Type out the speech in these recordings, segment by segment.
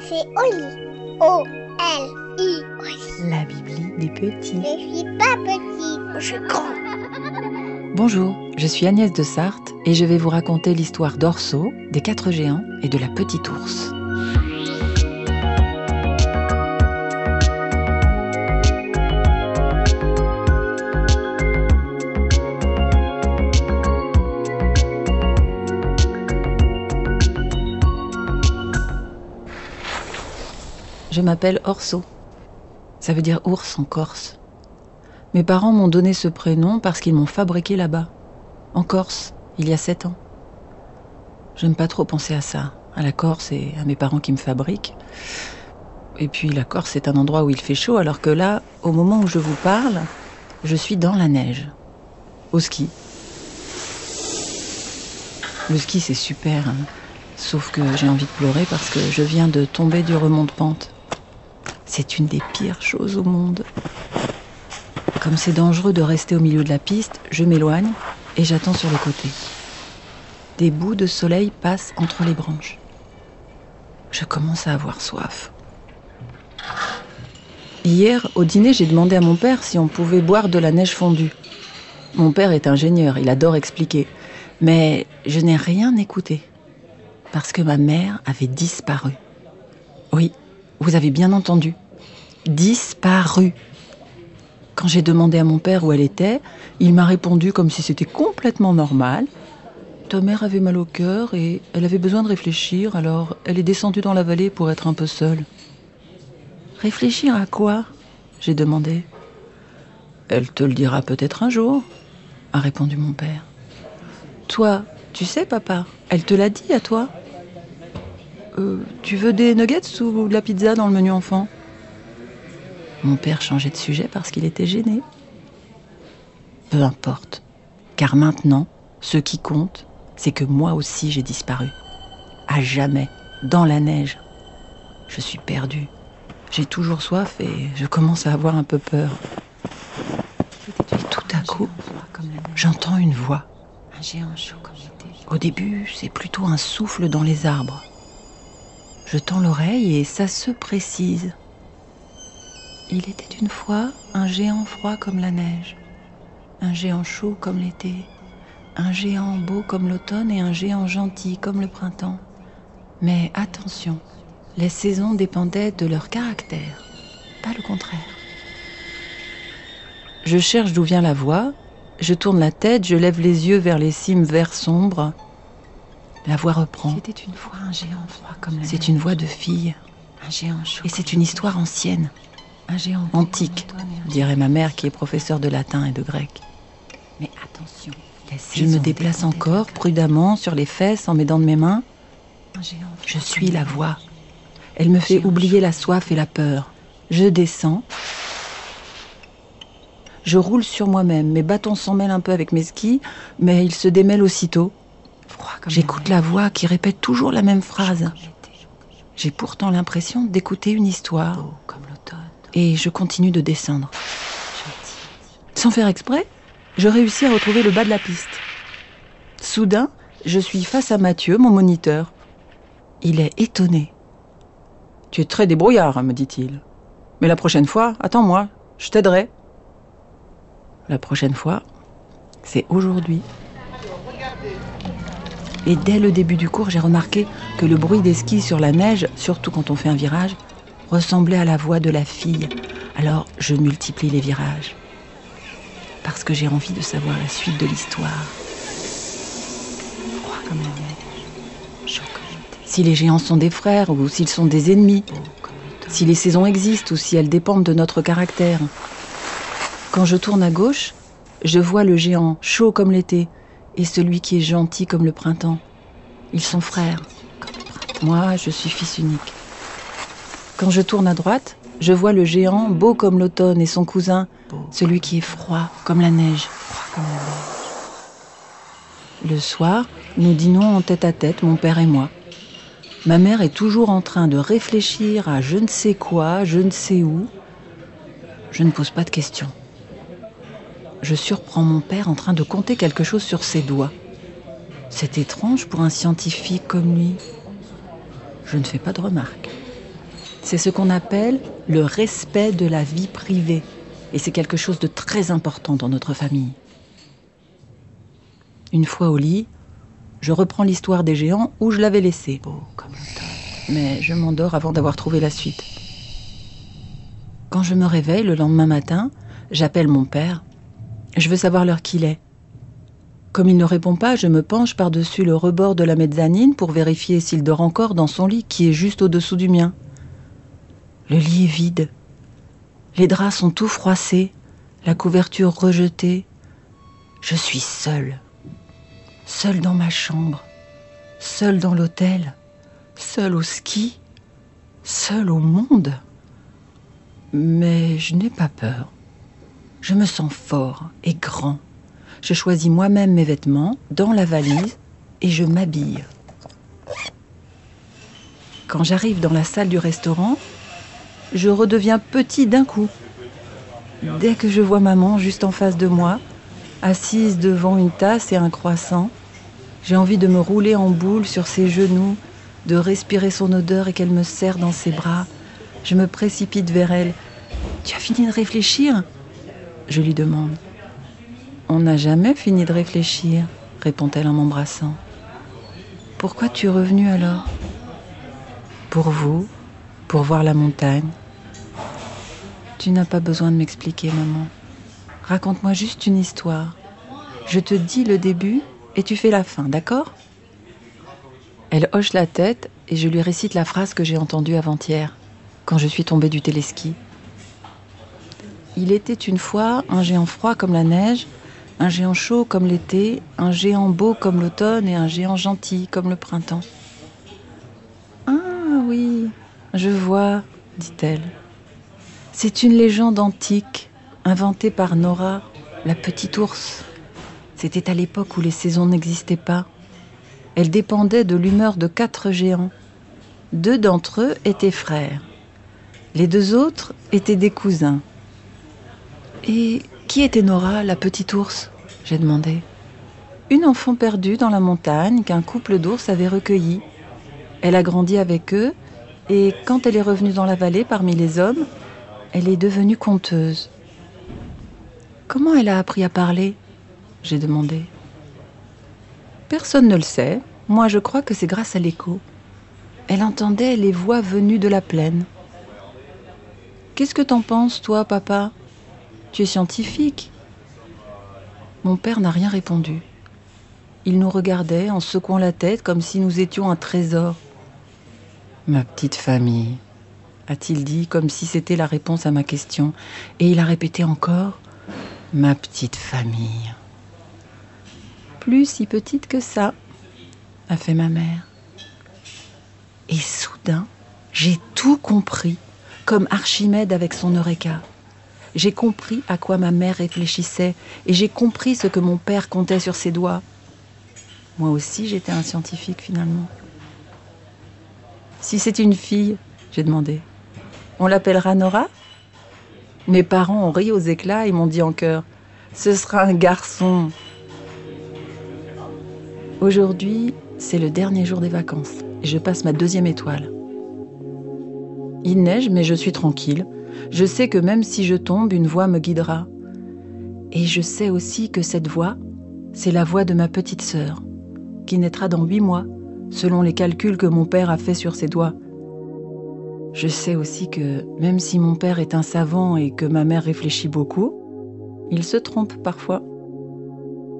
C'est Oli. O-L-I. La Bibli des petits. Je suis pas petite, je suis grand. Bonjour, je suis Agnès de Sarthe et je vais vous raconter l'histoire d'Orso, des quatre géants et de la petite ours. Je m'appelle Orso. Ça veut dire ours en Corse. Mes parents m'ont donné ce prénom parce qu'ils m'ont fabriqué là-bas, en Corse, il y a sept ans. J'aime pas trop penser à ça, à la Corse et à mes parents qui me fabriquent. Et puis la Corse, c'est un endroit où il fait chaud, alors que là, au moment où je vous parle, je suis dans la neige, au ski. Le ski, c'est super, hein. sauf que j'ai envie de pleurer parce que je viens de tomber du remont de pente. C'est une des pires choses au monde. Comme c'est dangereux de rester au milieu de la piste, je m'éloigne et j'attends sur le côté. Des bouts de soleil passent entre les branches. Je commence à avoir soif. Hier, au dîner, j'ai demandé à mon père si on pouvait boire de la neige fondue. Mon père est ingénieur, il adore expliquer. Mais je n'ai rien écouté. Parce que ma mère avait disparu. Oui, vous avez bien entendu. Disparu. Quand j'ai demandé à mon père où elle était, il m'a répondu comme si c'était complètement normal. Ta mère avait mal au cœur et elle avait besoin de réfléchir, alors elle est descendue dans la vallée pour être un peu seule. Réfléchir à quoi? J'ai demandé. Elle te le dira peut-être un jour, a répondu mon père. Toi, tu sais, papa, elle te l'a dit à toi? Euh, Tu veux des nuggets ou de la pizza dans le menu enfant? Mon père changeait de sujet parce qu'il était gêné. Peu importe, car maintenant, ce qui compte, c'est que moi aussi j'ai disparu. À jamais, dans la neige. Je suis perdue. J'ai toujours soif et je commence à avoir un peu peur. Et tout à coup, j'entends une voix. Au début, c'est plutôt un souffle dans les arbres. Je tends l'oreille et ça se précise. Il était une fois un géant froid comme la neige, un géant chaud comme l'été, un géant beau comme l'automne et un géant gentil comme le printemps. Mais attention, les saisons dépendaient de leur caractère, pas le contraire. Je cherche d'où vient la voix, je tourne la tête, je lève les yeux vers les cimes vert sombre. La voix reprend. C'était une fois un géant froid comme la C'est une voix de fille. Un géant chaud. Et c'est une histoire ancienne, antique, dirait ma mère qui est professeure de latin et de grec. Mais attention. Je me déplace encore prudemment sur les fesses en m'aidant de mes mains. Je suis la voix. Elle me fait oublier la soif et la peur. Je descends. Je roule sur moi-même. Mes bâtons s'en mêlent un peu avec mes skis, mais ils se démêlent aussitôt. J'écoute la voix qui répète toujours la même phrase. J'ai pourtant l'impression d'écouter une histoire. Et je continue de descendre. Sans faire exprès, je réussis à retrouver le bas de la piste. Soudain, je suis face à Mathieu, mon moniteur. Il est étonné. Tu es très débrouillard, me dit-il. Mais la prochaine fois, attends-moi, je t'aiderai. La prochaine fois, c'est aujourd'hui. Et dès le début du cours, j'ai remarqué que le bruit des skis sur la neige, surtout quand on fait un virage, ressemblait à la voix de la fille. Alors je multiplie les virages parce que j'ai envie de savoir la suite de l'histoire. Froid comme la neige. Chaud comme l'été. Si les géants sont des frères ou s'ils sont des ennemis, si les saisons existent ou si elles dépendent de notre caractère. Quand je tourne à gauche, je vois le géant chaud comme l'été et celui qui est gentil comme le printemps. Ils sont frères. Moi, je suis fils unique. Quand je tourne à droite, je vois le géant beau comme l'automne et son cousin, celui qui est froid comme la neige. Froid comme la neige. Le soir, nous dînons en tête à tête, mon père et moi. Ma mère est toujours en train de réfléchir à je ne sais quoi, je ne sais où. Je ne pose pas de questions. Je surprends mon père en train de compter quelque chose sur ses doigts. C'est étrange pour un scientifique comme lui. Je ne fais pas de remarques. C'est ce qu'on appelle le respect de la vie privée. Et c'est quelque chose de très important dans notre famille. Une fois au lit, je reprends l'histoire des géants où je l'avais laissée. Comme. Mais je m'endors avant d'avoir trouvé la suite. Quand je me réveille le lendemain matin, j'appelle mon père. Je veux savoir l'heure qu'il est. Comme il ne répond pas, je me penche par-dessus le rebord de la mezzanine pour vérifier s'il dort encore dans son lit qui est juste au-dessous du mien. Le lit est vide. Les draps sont tout froissés, la couverture rejetée. Je suis seule. Seule dans ma chambre. Seule dans l'hôtel. Seule au ski. Seule au monde. Mais je n'ai pas peur. Je me sens fort et grand. Je choisis moi-même mes vêtements dans la valise et je m'habille. Quand j'arrive dans la salle du restaurant, je redeviens petit d'un coup. Dès que je vois maman juste en face de moi, assise devant une tasse et un croissant, j'ai envie de me rouler en boule sur ses genoux, de respirer son odeur et qu'elle me serre dans ses bras. Je me précipite vers elle. Tu as fini de réfléchir? Je lui demande. On n'a jamais fini de réfléchir, répond-elle en m'embrassant. Pourquoi tu es revenu alors Pour vous, pour voir la montagne. Tu n'as pas besoin de m'expliquer, maman. Raconte-moi juste une histoire. Je te dis le début et tu fais la fin, d'accord? Elle hoche la tête et je lui récite la phrase que j'ai entendue avant-hier, quand je suis tombée du téléski. Il était une fois un géant froid comme la neige, un géant chaud comme l'été, un géant beau comme l'automne et un géant gentil comme le printemps. Ah oui, je vois, dit-elle. C'est une légende antique, inventée par Nora, la petite ours. C'était à l'époque où les saisons n'existaient pas. Elle dépendait de l'humeur de quatre géants. Deux d'entre eux étaient frères. Les deux autres étaient des cousins. Et qui était Nora, la petite ours? J'ai demandé. Une enfant perdue dans la montagne qu'un couple d'ours avait recueillie. Elle a grandi avec eux et quand elle est revenue dans la vallée parmi les hommes, elle est devenue conteuse. Comment elle a appris à parler? J'ai demandé. Personne ne le sait. Moi, je crois que c'est grâce à l'écho. Elle entendait les voix venues de la plaine. Qu'est-ce que t'en penses, toi, papa? Tu es scientifique. Mon père n'a rien répondu. Il nous regardait en secouant la tête comme si nous étions un trésor. Ma petite famille, a-t-il dit comme si c'était la réponse à ma question. Et il a répété encore Ma petite famille. Plus si petite que ça, a fait ma mère. Et soudain, j'ai tout compris, comme Archimède avec son Eureka. J'ai compris à quoi ma mère réfléchissait et j'ai compris ce que mon père comptait sur ses doigts. Moi aussi, j'étais un scientifique finalement. Si c'est une fille, j'ai demandé, on l'appellera Nora? Mes parents ont ri aux éclats et m'ont dit en chœur, ce sera un garçon. Aujourd'hui, c'est le dernier jour des vacances et je passe ma deuxième étoile. Il neige, mais je suis tranquille. Je sais que même si je tombe, une voix me guidera. Et je sais aussi que cette voix, c'est la voix de ma petite sœur, qui naîtra dans huit mois, selon les calculs que mon père a fait sur ses doigts. Je sais aussi que même si mon père est un savant et que ma mère réfléchit beaucoup, il se trompe parfois.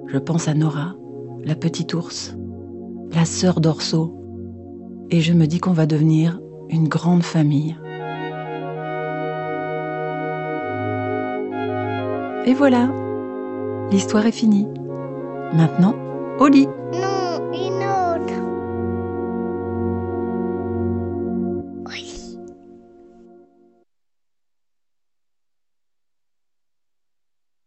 Je pense à Nora, la petite ours, la sœur d'Orso, et je me dis qu'on va devenir une grande famille. Et voilà, l'histoire est finie. Maintenant, au lit.